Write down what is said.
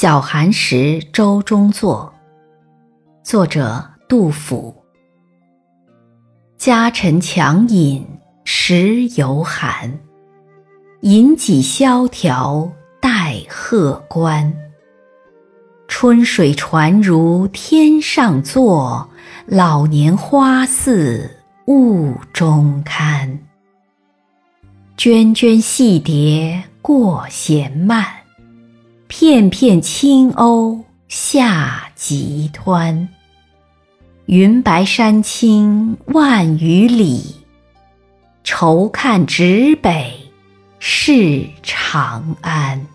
小寒食舟中作，作者杜甫。家臣强饮时犹寒，饮几萧条待鹤关。春水传如天上坐，老年花似雾中看。涓涓细蝶过闲慢。片片青鸥下急湍，云白山青万余里，愁看直北是长安。